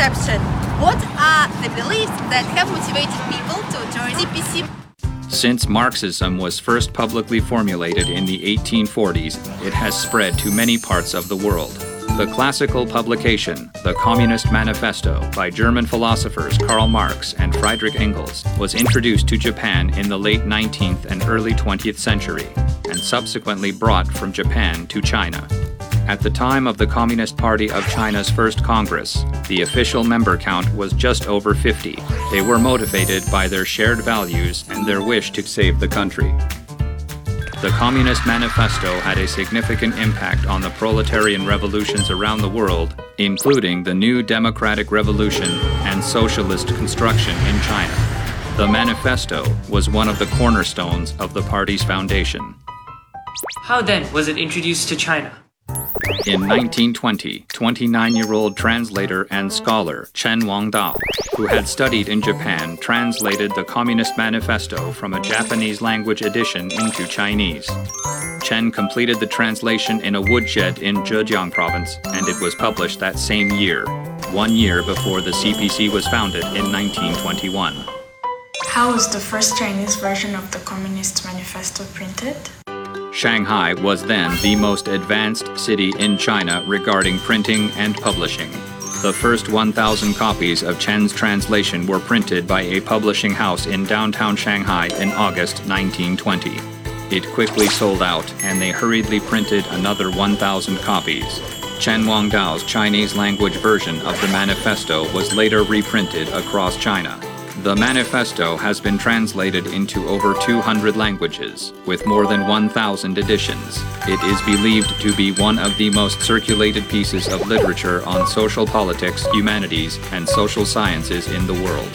perception? What are the beliefs that have motivated people to join CPC? Since Marxism was first publicly formulated in the 1840s, it has spread to many parts of the world. The classical publication, The Communist Manifesto, by German philosophers Karl Marx and Friedrich Engels, was introduced to Japan in the late 19th and early 20th century, and subsequently brought from Japan to China. At the time of the Communist Party of China's first Congress, the official member count was just over 50. They were motivated by their shared values and their wish to save the country. The Communist Manifesto had a significant impact on the proletarian revolutions around the world, including the new democratic revolution and socialist construction in China. The manifesto was one of the cornerstones of the party's foundation. How then was it introduced to China? In 1920, 29 year old translator and scholar Chen Wangdao, who had studied in Japan, translated the Communist Manifesto from a Japanese language edition into Chinese. Chen completed the translation in a woodshed in Zhejiang province, and it was published that same year, one year before the CPC was founded in 1921. How was the first Chinese version of the Communist Manifesto printed? Shanghai was then the most advanced city in China regarding printing and publishing. The first 1,000 copies of Chen's translation were printed by a publishing house in downtown Shanghai in August 1920. It quickly sold out, and they hurriedly printed another 1,000 copies. Chen Wangdao's Chinese language version of the manifesto was later reprinted across China. The manifesto has been translated into over 200 languages, with more than 1,000 editions. It is believed to be one of the most circulated pieces of literature on social politics, humanities, and social sciences in the world.